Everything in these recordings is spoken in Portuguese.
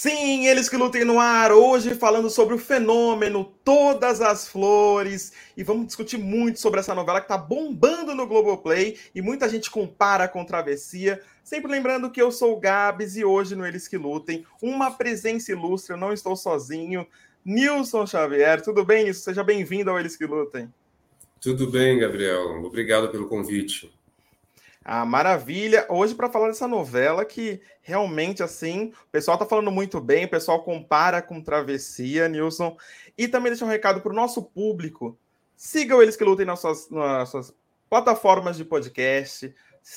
Sim, eles que lutem no ar, hoje falando sobre o fenômeno Todas as Flores, e vamos discutir muito sobre essa novela que está bombando no Globoplay, e muita gente compara com Travessia, sempre lembrando que eu sou o Gabs, e hoje no Eles que Lutem, uma presença ilustre, eu não estou sozinho, Nilson Xavier, tudo bem, Nilson? Seja bem-vindo ao Eles que Lutem. Tudo bem, Gabriel, obrigado pelo convite. Ah, maravilha! Hoje para falar dessa novela que realmente assim, o pessoal tá falando muito bem, o pessoal compara com Travessia, Nilson. E também deixa um recado para o nosso público. Sigam eles que lutem nas suas, nas suas plataformas de podcast.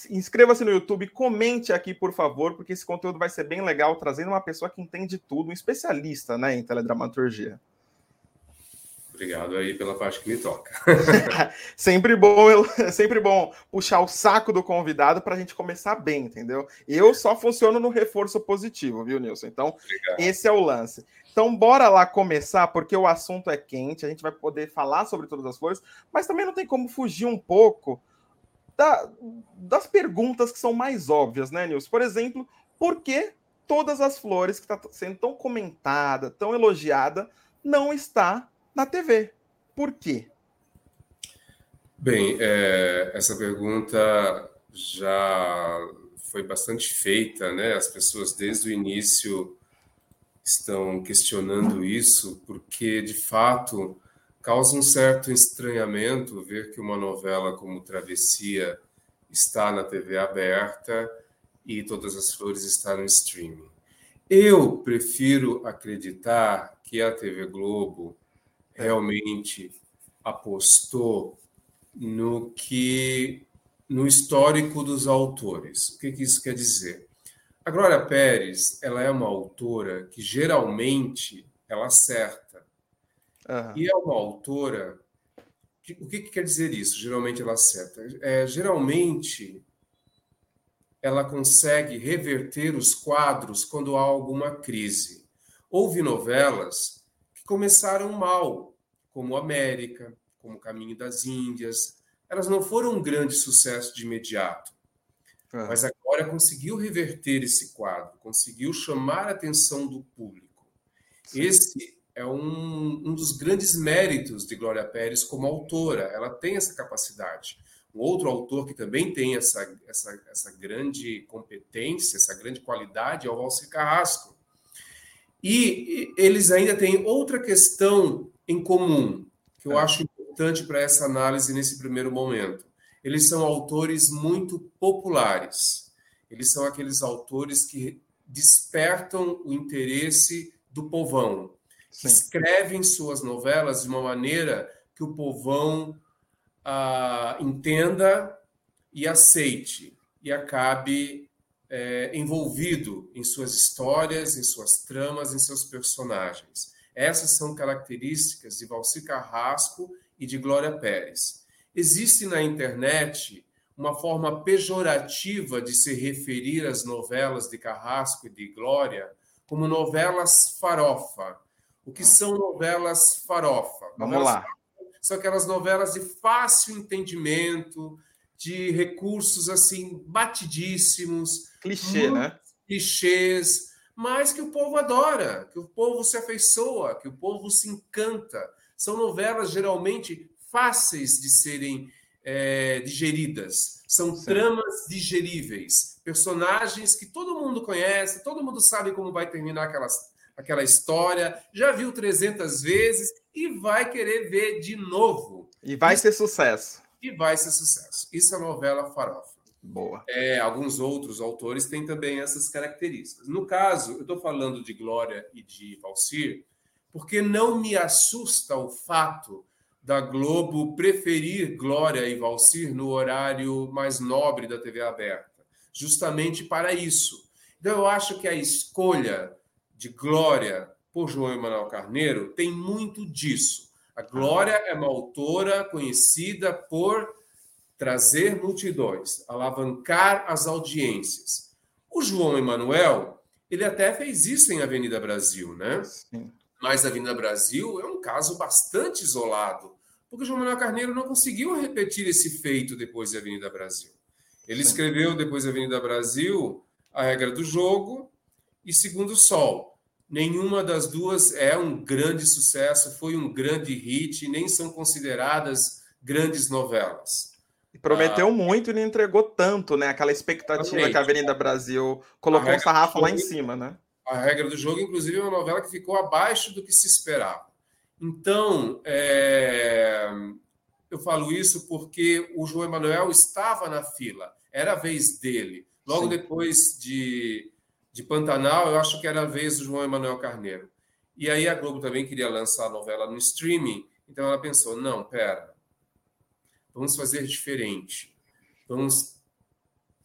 Inscreva-se no YouTube, comente aqui, por favor, porque esse conteúdo vai ser bem legal, trazendo uma pessoa que entende tudo, um especialista né, em teledramaturgia. Obrigado aí pela parte que me toca. sempre bom, sempre bom puxar o saco do convidado para a gente começar bem, entendeu? Eu só funciono no reforço positivo, viu, Nilson? Então, Obrigado. esse é o lance. Então, bora lá começar, porque o assunto é quente, a gente vai poder falar sobre todas as flores, mas também não tem como fugir um pouco da, das perguntas que são mais óbvias, né, Nilson? Por exemplo, por que todas as flores que está sendo tão comentada, tão elogiada, não está na TV. Por quê? Bem, é, essa pergunta já foi bastante feita, né? As pessoas desde o início estão questionando isso, porque de fato causa um certo estranhamento ver que uma novela como Travessia está na TV aberta e Todas as Flores está no streaming. Eu prefiro acreditar que a TV Globo realmente apostou no que no histórico dos autores. O que, que isso quer dizer? A Glória Pérez, ela é uma autora que geralmente ela acerta. Uhum. E é uma autora que, o que, que, quer dizer isso? Geralmente ela acerta. É, geralmente ela consegue reverter os quadros quando há alguma crise. Houve novelas começaram mal, como América, como Caminho das Índias. Elas não foram um grande sucesso de imediato. Uhum. Mas a Glória conseguiu reverter esse quadro, conseguiu chamar a atenção do público. Sim. Esse é um, um dos grandes méritos de Glória Pérez como autora. Ela tem essa capacidade. Um outro autor que também tem essa, essa, essa grande competência, essa grande qualidade é o Valci Carrasco. E eles ainda têm outra questão em comum, que eu é. acho importante para essa análise nesse primeiro momento. Eles são autores muito populares. Eles são aqueles autores que despertam o interesse do povão. Sim. Escrevem suas novelas de uma maneira que o povão ah, entenda e aceite e acabe é, envolvido em suas histórias, em suas tramas, em seus personagens. Essas são características de Valci Carrasco e de Glória Pérez. Existe na internet uma forma pejorativa de se referir às novelas de Carrasco e de Glória como novelas farofa. O que são novelas farofa? Vamos novelas lá. Farofa são aquelas novelas de fácil entendimento, de recursos assim batidíssimos, clichê, né? Clichês, mas que o povo adora, que o povo se afeiçoa, que o povo se encanta. São novelas geralmente fáceis de serem é, digeridas, são Sim. tramas digeríveis, personagens que todo mundo conhece, todo mundo sabe como vai terminar aquelas, aquela história, já viu 300 vezes e vai querer ver de novo. E vai ser sucesso. E vai ser sucesso. Isso é novela farofa. Boa. É, alguns outros autores têm também essas características. No caso, eu estou falando de Glória e de Valcir, porque não me assusta o fato da Globo preferir Glória e Valcir no horário mais nobre da TV aberta, justamente para isso. Então, eu acho que a escolha de Glória por João Emanuel Carneiro tem muito disso. A Glória é uma autora conhecida por trazer multidões, alavancar as audiências. O João Emanuel, ele até fez isso em Avenida Brasil, né? Sim. Mas Avenida Brasil é um caso bastante isolado, porque o João Manuel Carneiro não conseguiu repetir esse feito depois de Avenida Brasil. Ele Sim. escreveu depois de Avenida Brasil a regra do jogo e Segundo Sol. Nenhuma das duas é um grande sucesso, foi um grande hit, nem são consideradas grandes novelas. E prometeu ah, muito e não entregou tanto, né? Aquela expectativa que a Avenida Brasil colocou um sarrafo lá em cima, né? A regra do jogo, inclusive, é uma novela que ficou abaixo do que se esperava. Então, é... eu falo isso porque o João Emanuel estava na fila, era a vez dele. Logo Sim. depois de, de Pantanal, eu acho que era a vez do João Emanuel Carneiro. E aí a Globo também queria lançar a novela no streaming, então ela pensou: não, pera, vamos fazer diferente. Vamos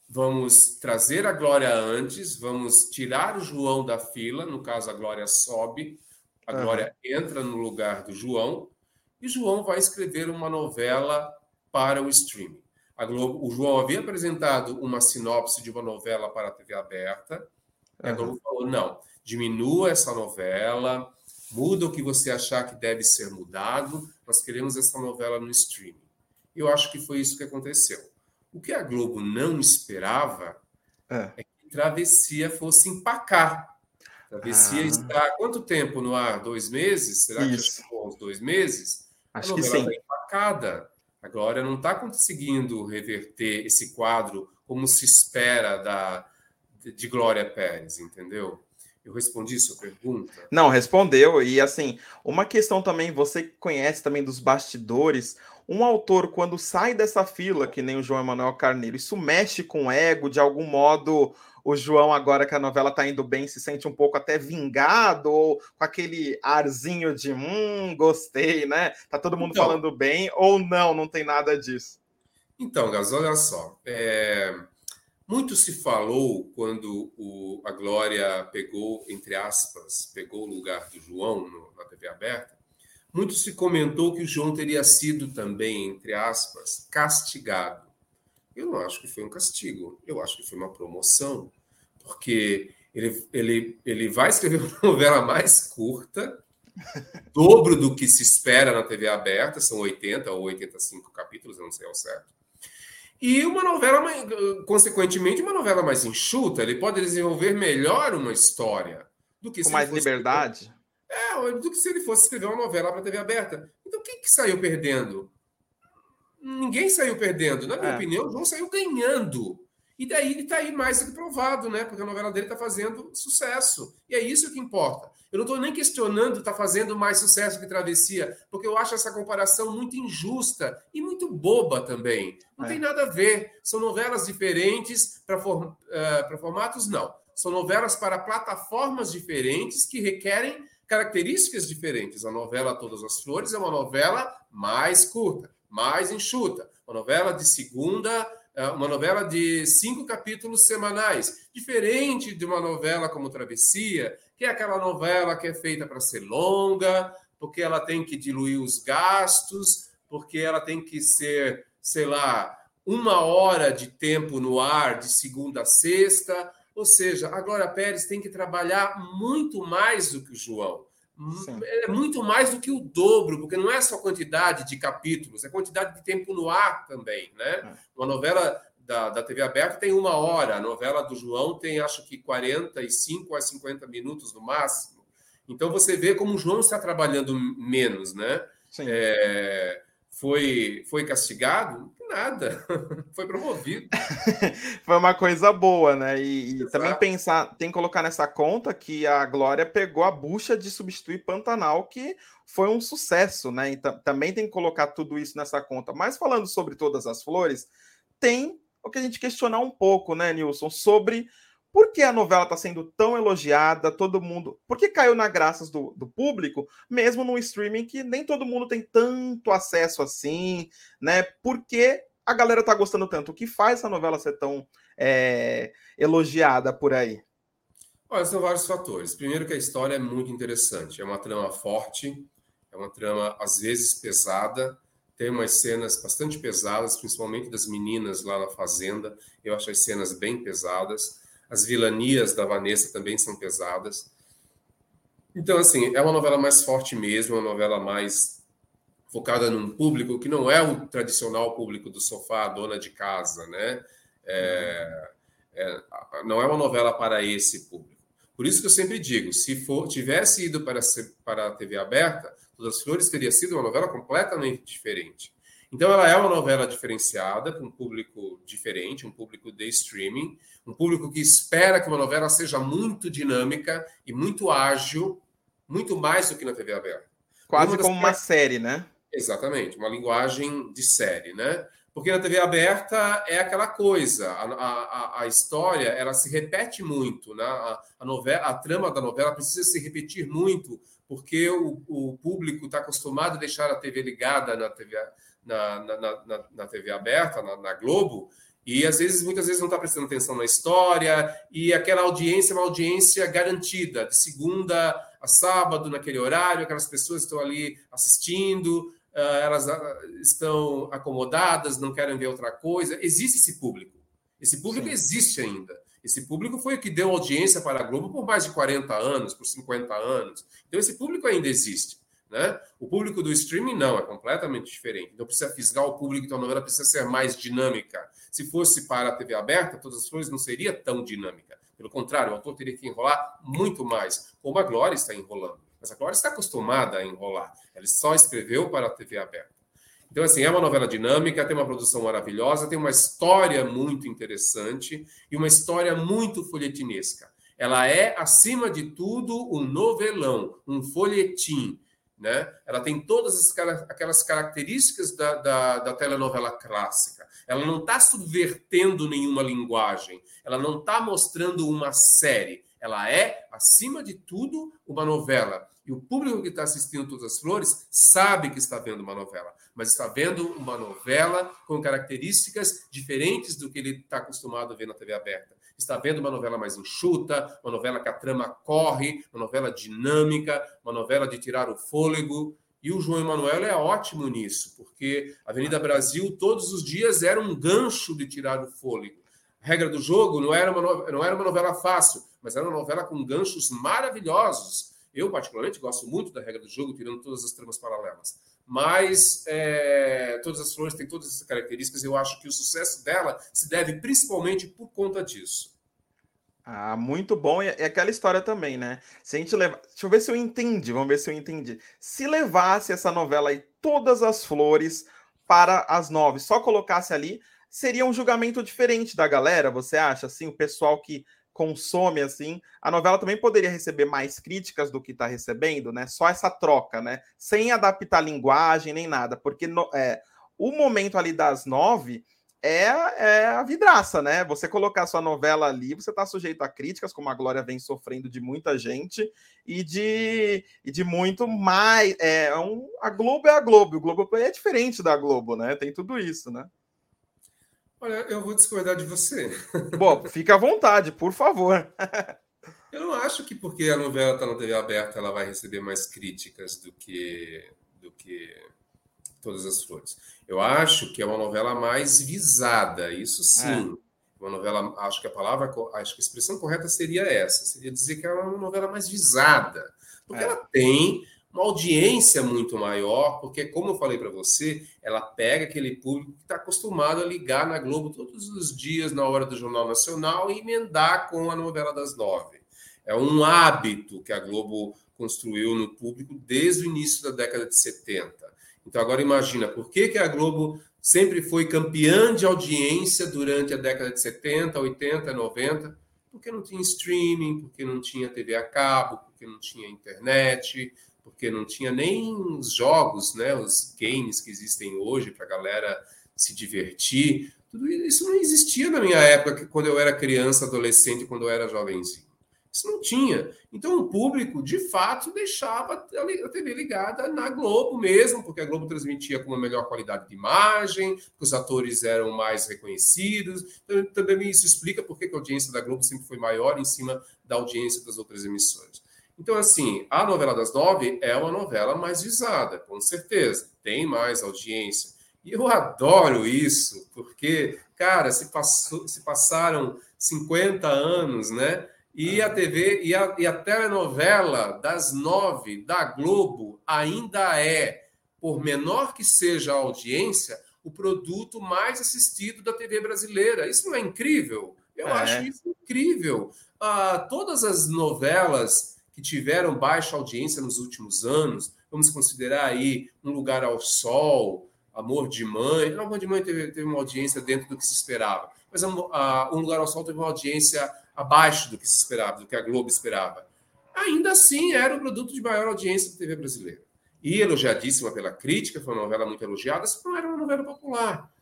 vamos trazer a Glória antes, vamos tirar o João da fila, no caso a Glória sobe, a uhum. Glória entra no lugar do João, e João vai escrever uma novela para o streaming. Globo, o João havia apresentado uma sinopse de uma novela para a TV aberta, uhum. a Globo falou: não, diminua essa novela, muda o que você achar que deve ser mudado, nós queremos essa novela no streaming. Eu acho que foi isso que aconteceu. O que a Globo não esperava é, é que Travessia fosse empacar. Travessia ah. está há quanto tempo no ar? Dois meses? Será Isso. que ficou uns dois meses? Acho a que sim. Está empacada. A Glória não está conseguindo reverter esse quadro como se espera da, de Glória Pérez, entendeu? Eu respondi sua pergunta? Não, respondeu. E assim, uma questão também, você conhece também dos bastidores, um autor, quando sai dessa fila, que nem o João Emanuel Carneiro, isso mexe com o ego, de algum modo o João, agora que a novela tá indo bem, se sente um pouco até vingado, ou com aquele arzinho de hum, gostei, né? Tá todo mundo então, falando bem, ou não, não tem nada disso. Então, Gaz, olha só. É... Muito se falou quando o, a Glória pegou, entre aspas, pegou o lugar do João no, na TV aberta, muito se comentou que o João teria sido também, entre aspas, castigado. Eu não acho que foi um castigo, eu acho que foi uma promoção, porque ele, ele, ele vai escrever uma novela mais curta, dobro do que se espera na TV aberta, são 80 ou 85 capítulos, eu não sei ao certo. E uma novela, consequentemente, uma novela mais enxuta, ele pode desenvolver melhor uma história do que com mais liberdade. É, do que se ele fosse escrever uma novela para a TV aberta. Então, quem que saiu perdendo? Ninguém saiu perdendo. Na minha é. opinião, o João saiu ganhando. E daí ele está aí mais do que provado, né? Porque a novela dele está fazendo sucesso. E é isso que importa. Eu não estou nem questionando está fazendo mais sucesso que Travessia, porque eu acho essa comparação muito injusta e muito boba também. Não é. tem nada a ver. São novelas diferentes para for, uh, formatos, não. São novelas para plataformas diferentes que requerem características diferentes. A novela Todas as Flores é uma novela mais curta, mais enxuta, uma novela de segunda, uma novela de cinco capítulos semanais, diferente de uma novela como Travessia, que é aquela novela que é feita para ser longa, porque ela tem que diluir os gastos, porque ela tem que ser, sei lá, uma hora de tempo no ar de segunda a sexta, ou seja, a Glória Pérez tem que trabalhar muito mais do que o João. Sim. É muito mais do que o dobro, porque não é só quantidade de capítulos, é quantidade de tempo no ar também. Né? É. Uma novela da, da TV aberta tem uma hora, a novela do João tem acho que 45 a 50 minutos no máximo. Então você vê como o João está trabalhando menos, né? É, foi, foi castigado? Nada, foi promovido. foi uma coisa boa, né? E, e também pensar, tem que colocar nessa conta que a Glória pegou a bucha de substituir Pantanal, que foi um sucesso, né? Então também tem que colocar tudo isso nessa conta. Mas falando sobre todas as flores, tem o que a gente questionar um pouco, né, Nilson, sobre por que a novela está sendo tão elogiada, todo mundo. Por que caiu na graças do, do, público, mesmo no streaming que nem todo mundo tem tanto acesso assim, né? Por que a galera tá gostando tanto? O que faz essa novela ser tão é, elogiada por aí? Olha, são vários fatores. Primeiro que a história é muito interessante. É uma trama forte, é uma trama às vezes pesada, tem umas cenas bastante pesadas, principalmente das meninas lá na fazenda. Eu acho as cenas bem pesadas. As vilanias da Vanessa também são pesadas. Então, assim, é uma novela mais forte mesmo, uma novela mais focada num público que não é o tradicional público do sofá, dona de casa, né? É, é, não é uma novela para esse público. Por isso que eu sempre digo, se for, tivesse ido para, para a TV aberta, Todas as Flores teria sido uma novela completamente diferente. Então, ela é uma novela diferenciada, para um público diferente, um público de streaming, um público que espera que uma novela seja muito dinâmica e muito ágil, muito mais do que na TV aberta. Quase uma como uma série, né? Exatamente, uma linguagem de série, né? Porque na TV aberta é aquela coisa, a, a, a história ela se repete muito, né? A, a, novela, a trama da novela precisa se repetir muito, porque o, o público está acostumado a deixar a TV ligada na TV, na, na, na, na TV aberta, na, na Globo, e às vezes, muitas vezes, não está prestando atenção na história, e aquela audiência é uma audiência garantida, de segunda a sábado, naquele horário, aquelas pessoas estão ali assistindo, ah, elas ah, estão acomodadas, não querem ver outra coisa. Existe esse público. Esse público Sim. existe ainda. Esse público foi o que deu audiência para a Globo por mais de 40 anos, por 50 anos. Então, esse público ainda existe. Né? O público do streaming não, é completamente diferente. Então, precisa fisgar o público, então a novela precisa ser mais dinâmica. Se fosse para a TV aberta, Todas as Flores não seria tão dinâmica. Pelo contrário, o autor teria que enrolar muito mais, como a Glória está enrolando. Mas a Glória está acostumada a enrolar. Ela só escreveu para a TV aberta. Então, assim, é uma novela dinâmica, tem uma produção maravilhosa, tem uma história muito interessante e uma história muito folhetinesca. Ela é, acima de tudo, um novelão, um folhetim. Né? Ela tem todas aquelas características da, da, da telenovela clássica. Ela não está subvertendo nenhuma linguagem, ela não está mostrando uma série. Ela é, acima de tudo, uma novela. E o público que está assistindo Todas as Flores sabe que está vendo uma novela, mas está vendo uma novela com características diferentes do que ele está acostumado a ver na TV aberta. Está vendo uma novela mais enxuta, uma novela que a trama corre, uma novela dinâmica, uma novela de tirar o fôlego. E o João Emanuel é ótimo nisso, porque Avenida Brasil todos os dias era um gancho de tirar o fôlego. A regra do jogo não era uma, não era uma novela fácil, mas era uma novela com ganchos maravilhosos eu, particularmente, gosto muito da regra do jogo, tirando todas as tramas paralelas. Mas é, Todas as Flores têm todas essas características eu acho que o sucesso dela se deve principalmente por conta disso. Ah, muito bom. E é aquela história também, né? Se a gente levar. Deixa eu ver se eu entendi. Vamos ver se eu entendi. Se levasse essa novela aí, Todas as Flores, para as nove, só colocasse ali, seria um julgamento diferente da galera, você acha? Assim, o pessoal que consome assim, a novela também poderia receber mais críticas do que está recebendo, né? Só essa troca, né? Sem adaptar linguagem nem nada, porque no, é, o momento ali das nove é, é a vidraça, né? Você colocar sua novela ali, você está sujeito a críticas, como a Glória vem sofrendo de muita gente e de, e de muito mais. É, um, a Globo é a Globo, o Globo é diferente da Globo, né? Tem tudo isso, né? Olha, eu vou discordar de você. Bom, fica à vontade, por favor. eu não acho que porque a novela está na TV aberta ela vai receber mais críticas do que do que Todas as Flores. Eu acho que é uma novela mais visada, isso sim. É. Uma novela, acho que a palavra, acho que a expressão correta seria essa, seria dizer que é uma novela mais visada, porque é. ela tem uma audiência muito maior, porque, como eu falei para você, ela pega aquele público que está acostumado a ligar na Globo todos os dias na hora do Jornal Nacional e emendar com a novela das nove. É um hábito que a Globo construiu no público desde o início da década de 70. Então, agora imagina, por que, que a Globo sempre foi campeã de audiência durante a década de 70, 80, 90? Porque não tinha streaming, porque não tinha TV a cabo, porque não tinha internet, porque não tinha nem os jogos, né, os games que existem hoje para a galera se divertir. Tudo isso não existia na minha época, quando eu era criança, adolescente, quando eu era jovenzinho. Isso não tinha. Então o público, de fato, deixava a TV ligada na Globo mesmo, porque a Globo transmitia com uma melhor qualidade de imagem, os atores eram mais reconhecidos. Também isso explica por que a audiência da Globo sempre foi maior em cima da audiência das outras emissoras. Então, assim, a novela das nove é uma novela mais visada, com certeza, tem mais audiência. E eu adoro isso, porque, cara, se, passou, se passaram 50 anos, né? E a TV e a, e a telenovela das nove da Globo ainda é, por menor que seja a audiência, o produto mais assistido da TV brasileira. Isso não é incrível? Eu é. acho isso incrível. Ah, todas as novelas que tiveram baixa audiência nos últimos anos, vamos considerar aí Um Lugar ao Sol, Amor de Mãe. Não, Amor de Mãe teve, teve uma audiência dentro do que se esperava, mas a, a, Um Lugar ao Sol teve uma audiência abaixo do que se esperava, do que a Globo esperava. Ainda assim, era o produto de maior audiência da TV brasileira. E elogiadíssima pela crítica, foi uma novela muito elogiada, mas não era uma novela popular.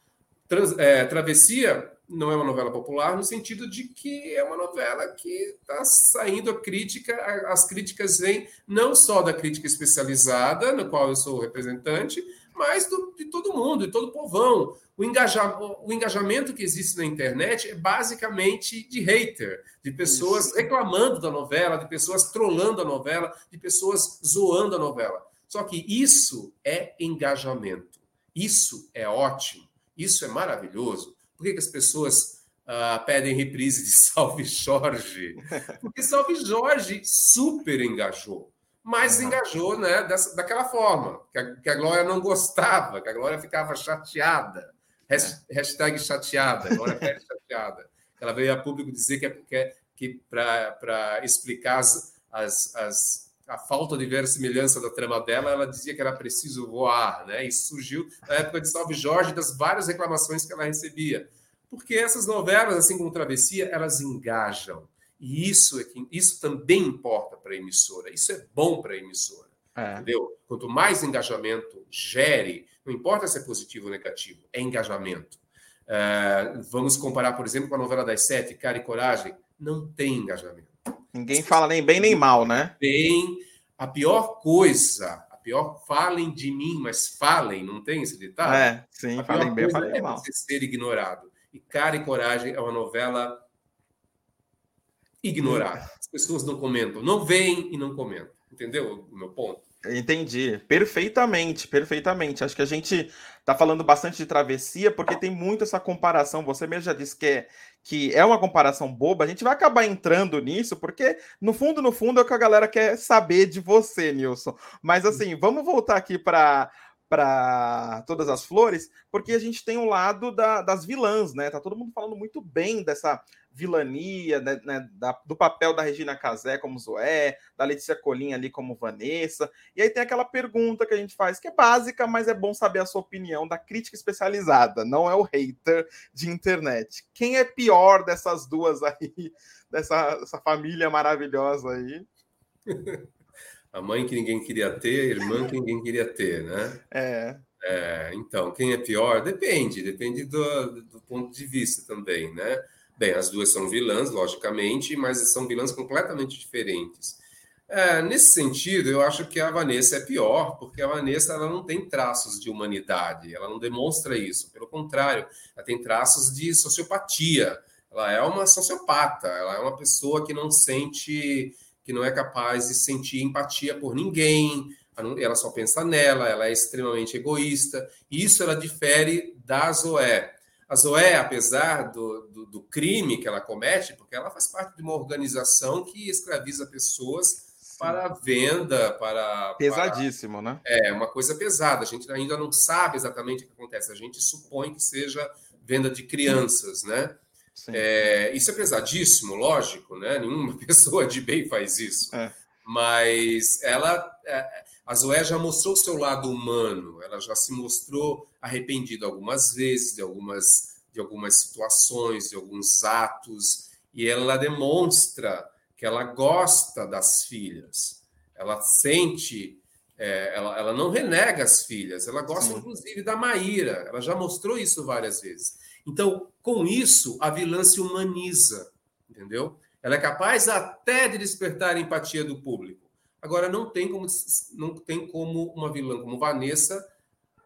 Trans, é, Travessia não é uma novela popular no sentido de que é uma novela que está saindo a crítica, as críticas vêm não só da crítica especializada, no qual eu sou representante, mas do, de todo mundo, de todo o povão. O, engaja, o engajamento que existe na internet é basicamente de hater, de pessoas Isso. reclamando da novela, de pessoas trollando a novela, de pessoas zoando a novela. Só que isso é engajamento. Isso é ótimo. Isso é maravilhoso. Por que, que as pessoas uh, pedem reprise de Salve Jorge? Porque Salve Jorge super engajou. Mas engajou né, dessa, daquela forma, que a, que a Glória não gostava, que a Glória ficava chateada. Hashtag chateada, Glória Pérez chateada. Ela veio a público dizer que, é, que, é, que para explicar as, as, as a falta de verossimilhança da trama dela, ela dizia que era preciso voar, né? Isso surgiu na época de Salve Jorge, das várias reclamações que ela recebia. Porque essas novelas, assim como Travessia, elas engajam. E isso, é que, isso também importa para a emissora. Isso é bom para a emissora. É. Entendeu? Quanto mais engajamento gere, não importa se é positivo ou negativo, é engajamento. É, vamos comparar, por exemplo, com a novela das sete, Cara e Coragem. Não tem engajamento. Ninguém fala nem bem nem mal, né? Bem, a pior coisa, a pior, falem de mim, mas falem, não tem esse ditado? É, sim, a falem bem, falem é mal. Você ser ignorado. E Cara e Coragem é uma novela ignorada. As pessoas não comentam, não veem e não comentam. Entendeu o meu ponto? Entendi. Perfeitamente, perfeitamente. Acho que a gente está falando bastante de travessia porque tem muito essa comparação. Você mesmo já disse que é, que é uma comparação boba. A gente vai acabar entrando nisso porque, no fundo, no fundo, é o que a galera quer saber de você, Nilson. Mas, assim, vamos voltar aqui para para todas as flores, porque a gente tem o um lado da, das vilãs, né? Tá todo mundo falando muito bem dessa vilania, né, né, da, do papel da Regina Casé como Zoé, da Letícia Colinha ali como Vanessa. E aí tem aquela pergunta que a gente faz, que é básica, mas é bom saber a sua opinião da crítica especializada, não é o hater de internet. Quem é pior dessas duas aí, dessa, dessa família maravilhosa aí? a mãe que ninguém queria ter, a irmã que ninguém queria ter, né? É. é então, quem é pior? Depende, depende do, do, ponto de vista também, né? Bem, as duas são vilãs, logicamente, mas são vilãs completamente diferentes. É, nesse sentido, eu acho que a Vanessa é pior, porque a Vanessa ela não tem traços de humanidade, ela não demonstra isso. Pelo contrário, ela tem traços de sociopatia. Ela é uma sociopata, ela é uma pessoa que não sente que não é capaz de sentir empatia por ninguém, ela só pensa nela, ela é extremamente egoísta, isso ela difere da Zoé. A Zoé, apesar do, do, do, crime que ela comete, porque ela faz parte de uma organização que escraviza pessoas Sim. para venda, para. Pesadíssimo, para... né? É, uma coisa pesada. A gente ainda não sabe exatamente o que acontece. A gente supõe que seja venda de crianças, né? É, isso é pesadíssimo, lógico, né? Nenhuma pessoa de bem faz isso. É. Mas ela, é, a Zoé já mostrou o seu lado humano, ela já se mostrou arrependida algumas vezes de algumas, de algumas situações, de alguns atos, e ela demonstra que ela gosta das filhas, ela sente, é, ela, ela não renega as filhas, ela gosta Sim. inclusive da Maíra, ela já mostrou isso várias vezes. Então, com isso, a vilã se humaniza, entendeu? Ela é capaz até de despertar a empatia do público. Agora, não tem como, não tem como uma vilã como Vanessa,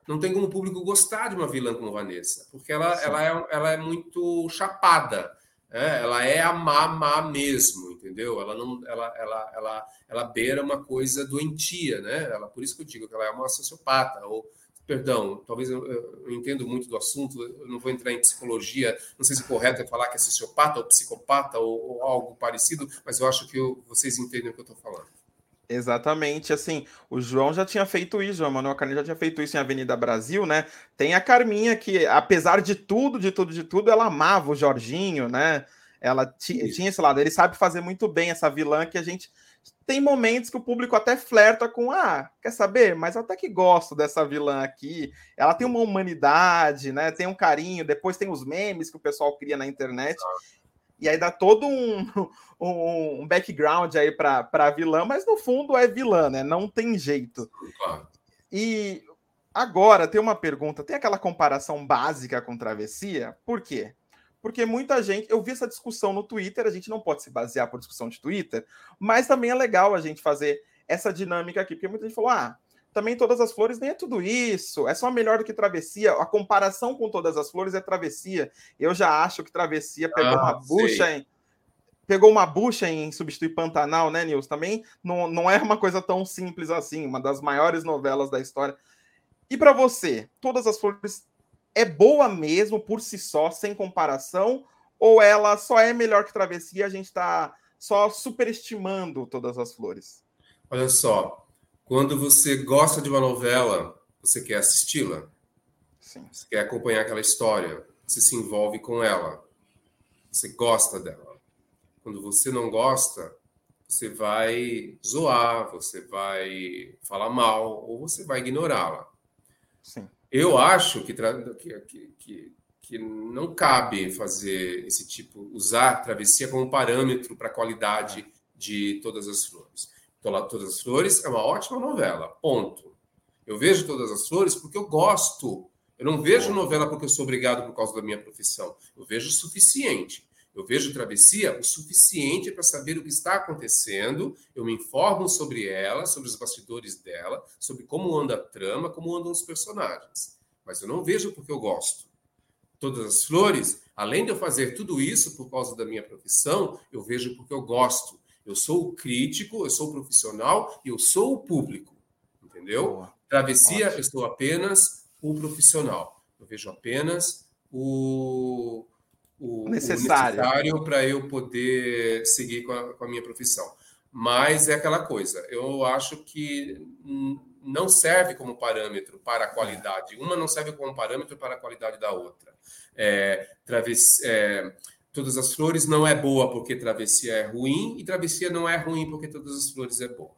não tem como o público gostar de uma vilã como Vanessa, porque ela, ela, é, ela é muito chapada. É, ela é a má, má mesmo, entendeu? Ela não, ela, ela, ela, ela beira uma coisa doentia, né? Ela, por isso que eu digo que ela é uma sociopata ou perdão, talvez eu, eu, entendo muito do assunto, eu não vou entrar em psicologia, não sei se o correto é falar que é sociopata ou psicopata ou, ou algo parecido, mas eu acho que eu, vocês entendem o que eu estou falando. Exatamente, assim, o João já tinha feito isso, o Manuel Carneiro já tinha feito isso em Avenida Brasil, né? Tem a Carminha que, apesar de tudo, de tudo, de tudo, ela amava o Jorginho, né? Ela tinha esse lado. Ele sabe fazer muito bem essa vilã que a gente tem momentos que o público até flerta com ah, quer saber? Mas eu até que gosto dessa vilã aqui. Ela tem uma humanidade, né? Tem um carinho. Depois tem os memes que o pessoal cria na internet. E aí dá todo um, um, um background aí para a vilã, mas no fundo é vilã, né? Não tem jeito. E agora tem uma pergunta: tem aquela comparação básica com travessia? Por quê? Porque muita gente, eu vi essa discussão no Twitter, a gente não pode se basear por discussão de Twitter, mas também é legal a gente fazer essa dinâmica aqui, porque muita gente falou: ah, também todas as flores nem é tudo isso, é só melhor do que travessia. A comparação com todas as flores é travessia. Eu já acho que travessia pegou ah, uma bucha em, pegou uma bucha em substituir Pantanal, né, Nils? Também não, não é uma coisa tão simples assim, uma das maiores novelas da história. E para você, todas as flores é boa mesmo por si só, sem comparação, ou ela só é melhor que travessia? A gente está só superestimando todas as flores. Olha só, quando você gosta de uma novela, você quer assisti-la. Você quer acompanhar aquela história. Você se envolve com ela. Você gosta dela. Quando você não gosta, você vai zoar, você vai falar mal ou você vai ignorá-la. Eu acho que, que, que, que não cabe fazer esse tipo, usar travessia como parâmetro para a qualidade de todas as flores. Todas as Flores é uma ótima novela, ponto. Eu vejo Todas as Flores porque eu gosto. Eu não vejo novela porque eu sou obrigado por causa da minha profissão. Eu vejo o suficiente. Eu vejo Travessia o suficiente para saber o que está acontecendo. Eu me informo sobre ela, sobre os bastidores dela, sobre como anda a trama, como andam os personagens. Mas eu não vejo porque eu gosto. Todas as Flores, além de eu fazer tudo isso por causa da minha profissão, eu vejo porque eu gosto. Eu sou o crítico, eu sou o profissional e eu sou o público. Entendeu? Boa. Travessia, Ótimo. eu sou apenas o profissional. Eu vejo apenas o, o necessário, necessário para eu poder seguir com a, com a minha profissão. Mas é aquela coisa, eu acho que não serve como parâmetro para a qualidade. Uma não serve como parâmetro para a qualidade da outra. É, travessia, é, Todas as Flores não é boa porque Travessia é ruim, e Travessia não é ruim porque Todas as Flores é boa.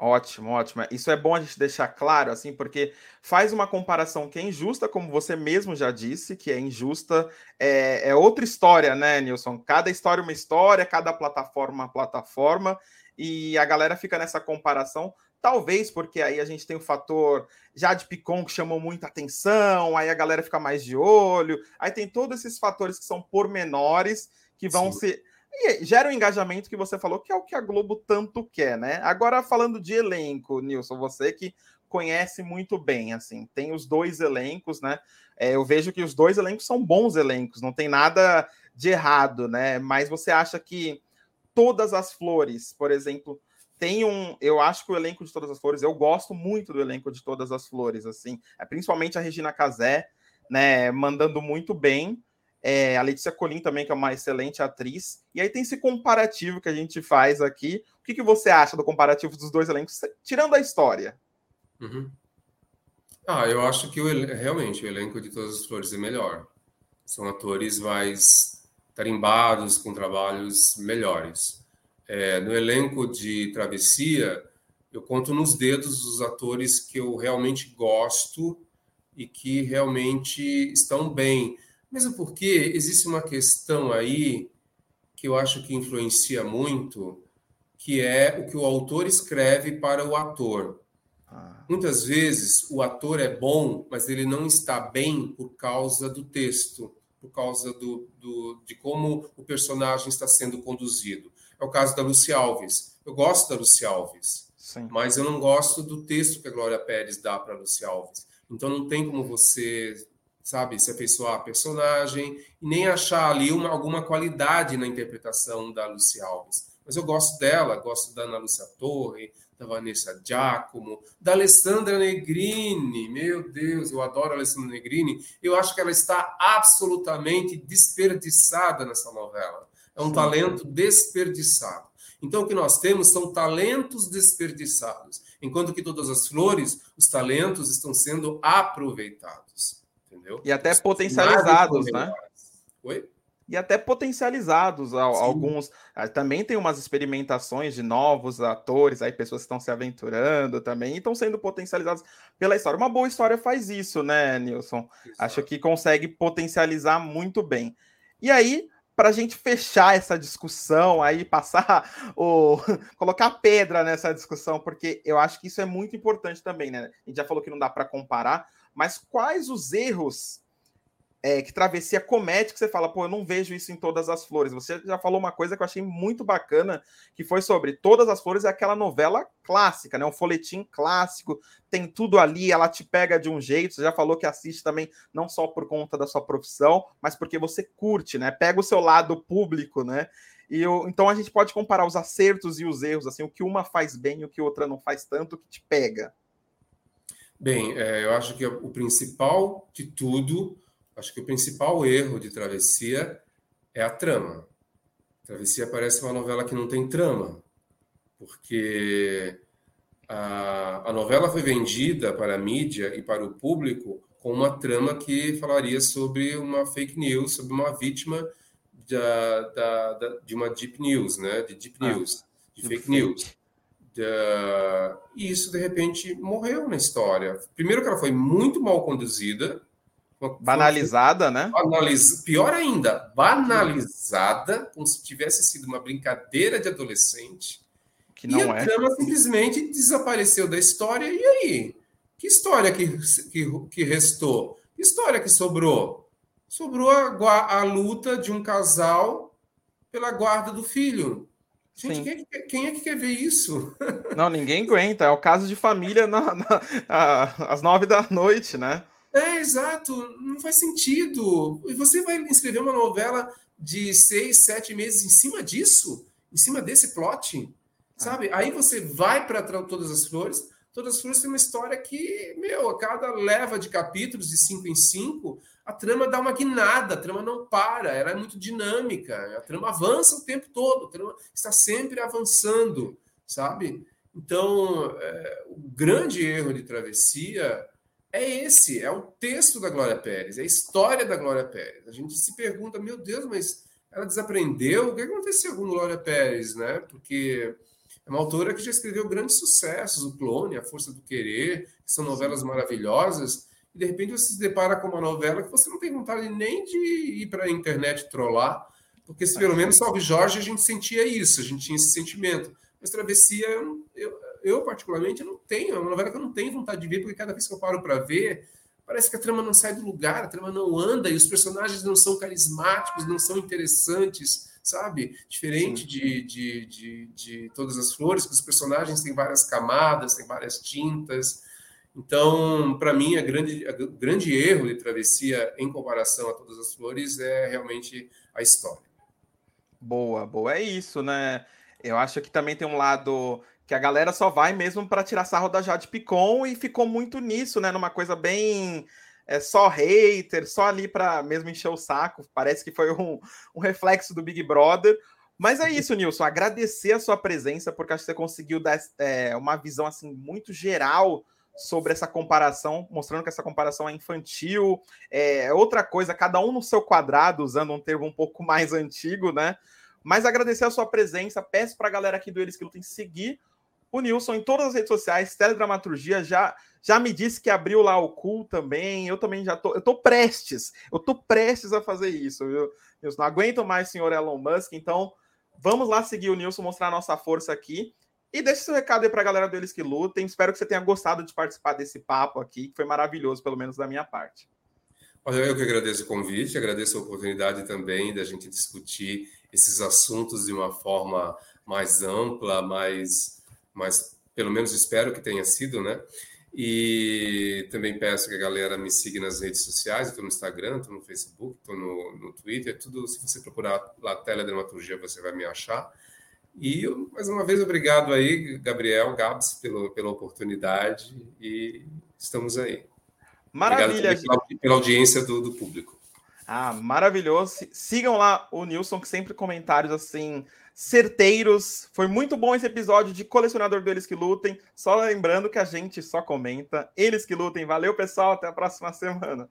Ótimo, ótimo. Isso é bom a gente deixar claro, assim, porque faz uma comparação que é injusta, como você mesmo já disse, que é injusta. É, é outra história, né, Nilson? Cada história é uma história, cada plataforma é uma plataforma, e a galera fica nessa comparação Talvez porque aí a gente tem o fator Jade Picon que chamou muita atenção, aí a galera fica mais de olho, aí tem todos esses fatores que são pormenores que vão Sim. ser. E gera o um engajamento que você falou, que é o que a Globo tanto quer, né? Agora, falando de elenco, Nilson, você que conhece muito bem, assim, tem os dois elencos, né? É, eu vejo que os dois elencos são bons elencos, não tem nada de errado, né? Mas você acha que todas as flores, por exemplo, tem um. Eu acho que o elenco de Todas as Flores, eu gosto muito do elenco de Todas as Flores, assim, é, principalmente a Regina Casé, né, mandando muito bem. É, a Letícia Colim também, que é uma excelente atriz. E aí tem esse comparativo que a gente faz aqui. O que, que você acha do comparativo dos dois elencos, tirando a história? Uhum. Ah, eu acho que o, realmente o elenco de Todas as Flores é melhor. São atores mais tarimbados, com trabalhos melhores. É, no elenco de Travessia, eu conto nos dedos os atores que eu realmente gosto e que realmente estão bem. Mesmo porque existe uma questão aí que eu acho que influencia muito, que é o que o autor escreve para o ator. Ah. Muitas vezes o ator é bom, mas ele não está bem por causa do texto, por causa do, do de como o personagem está sendo conduzido. É o caso da Luci Alves. Eu gosto da Luci Alves, Sim. mas eu não gosto do texto que a Glória Pérez dá para a Luci Alves. Então não tem como você, sabe, se afeiçoar a personagem e nem achar ali uma, alguma qualidade na interpretação da Luci Alves. Mas eu gosto dela, gosto da Ana Lúcia Torre, da Vanessa Giacomo, da Alessandra Negrini. Meu Deus, eu adoro a Alessandra Negrini. Eu acho que ela está absolutamente desperdiçada nessa novela. É um Sim. talento desperdiçado. Então, o que nós temos são talentos desperdiçados, enquanto que todas as flores, os talentos estão sendo aproveitados. Entendeu? E até os potencializados, né? Oi? e até potencializados. Alguns ah, também tem umas experimentações de novos atores, aí pessoas que estão se aventurando também e estão sendo potencializados pela história. Uma boa história faz isso, né, Nilson? Exato. Acho que consegue potencializar muito bem. E aí, para a gente fechar essa discussão aí, passar o. colocar pedra nessa discussão, porque eu acho que isso é muito importante também, né? A gente já falou que não dá para comparar, mas quais os erros é, que Travessia comete que você fala, pô, eu não vejo isso em todas as flores. Você já falou uma coisa que eu achei muito bacana, que foi sobre Todas as Flores, é aquela novela clássica, né? Um folhetim clássico, tem tudo ali, ela te pega de um jeito. Você já falou que assiste também, não só por conta da sua profissão, mas porque você curte, né? Pega o seu lado público, né? E eu, então a gente pode comparar os acertos e os erros, assim, o que uma faz bem e o que outra não faz tanto, que te pega. Bem, é, eu acho que o principal de tudo acho que o principal erro de Travessia é a trama. Travessia parece uma novela que não tem trama, porque a, a novela foi vendida para a mídia e para o público com uma trama que falaria sobre uma fake news, sobre uma vítima da, da, da, de uma deep news, né? De deep ah, news, de fake news. e isso, de repente, morreu na história. Primeiro que ela foi muito mal conduzida, Banalizada, né? Banaliz... Pior ainda, banalizada, como se tivesse sido uma brincadeira de adolescente. Que não e a é. trama simplesmente desapareceu da história. E aí? Que história que, que, que restou? Que história que sobrou? Sobrou a, a luta de um casal pela guarda do filho. Gente, quem é, que, quem é, que, quer ver isso? Não, ninguém aguenta. É o caso de família na, na, a, às nove da noite, né? É, exato, não faz sentido. E você vai escrever uma novela de seis, sete meses em cima disso? Em cima desse plot? Sabe? Aí você vai para Todas as Flores. Todas as Flores tem uma história que, meu, a cada leva de capítulos, de cinco em cinco, a trama dá uma guinada, a trama não para, ela é muito dinâmica, a trama avança o tempo todo, a trama está sempre avançando, sabe? Então, é, o grande erro de travessia é esse, é o texto da Glória Pérez, é a história da Glória Pérez. A gente se pergunta, meu Deus, mas ela desaprendeu? O que aconteceu com Glória Pérez, né? Porque é uma autora que já escreveu grandes sucessos, O Clone, A Força do Querer, que são novelas maravilhosas, e de repente você se depara com uma novela que você não tem vontade nem de ir para a internet trollar, porque se pelo menos Salve Jorge a gente sentia isso, a gente tinha esse sentimento. Mas Travessia, eu, eu, particularmente, não tenho. É uma novela que eu não tenho vontade de ver, porque cada vez que eu paro para ver, parece que a trama não sai do lugar, a trama não anda e os personagens não são carismáticos, não são interessantes, sabe? Diferente de, de, de, de Todas as Flores, que os personagens têm várias camadas, têm várias tintas. Então, para mim, a grande, a grande erro de Travessia em comparação a Todas as Flores é realmente a história. Boa, boa. É isso, né? Eu acho que também tem um lado que a galera só vai mesmo para tirar sarro da Jade Picon e ficou muito nisso, né? Numa coisa bem é só hater, só ali para mesmo encher o saco. Parece que foi um, um, reflexo do Big Brother. Mas é isso, Nilson. Agradecer a sua presença, porque acho que você conseguiu dar é, uma visão assim muito geral sobre essa comparação, mostrando que essa comparação é infantil. É outra coisa, cada um no seu quadrado, usando um termo um pouco mais antigo, né? Mas agradecer a sua presença. Peço para a galera aqui do Eles que Lutem seguir o Nilson em todas as redes sociais, Teledramaturgia, já, já me disse que abriu lá o Cool também. Eu também já tô, eu tô prestes, eu tô prestes a fazer isso, viu? Nilson, não aguento mais, senhor Elon Musk, então vamos lá seguir o Nilson, mostrar a nossa força aqui. E deixe seu recado aí para a galera deles que lutem. Espero que você tenha gostado de participar desse papo aqui, que foi maravilhoso, pelo menos da minha parte. Olha, eu que agradeço o convite, agradeço a oportunidade também da gente discutir esses assuntos de uma forma mais ampla, mais mas pelo menos espero que tenha sido, né? E também peço que a galera me siga nas redes sociais, estou no Instagram, estou no Facebook, estou no, no Twitter, tudo, se você procurar lá Teledramaturgia, você vai me achar. E mais uma vez, obrigado aí, Gabriel, Gabs, pelo, pela oportunidade e estamos aí. Maravilha. Obrigado pela, pela audiência do, do público. Ah, maravilhoso. Sigam lá o Nilson, que sempre comentários assim certeiros. Foi muito bom esse episódio de Colecionador do Eles que Lutem. Só lembrando que a gente só comenta Eles que Lutem. Valeu, pessoal. Até a próxima semana.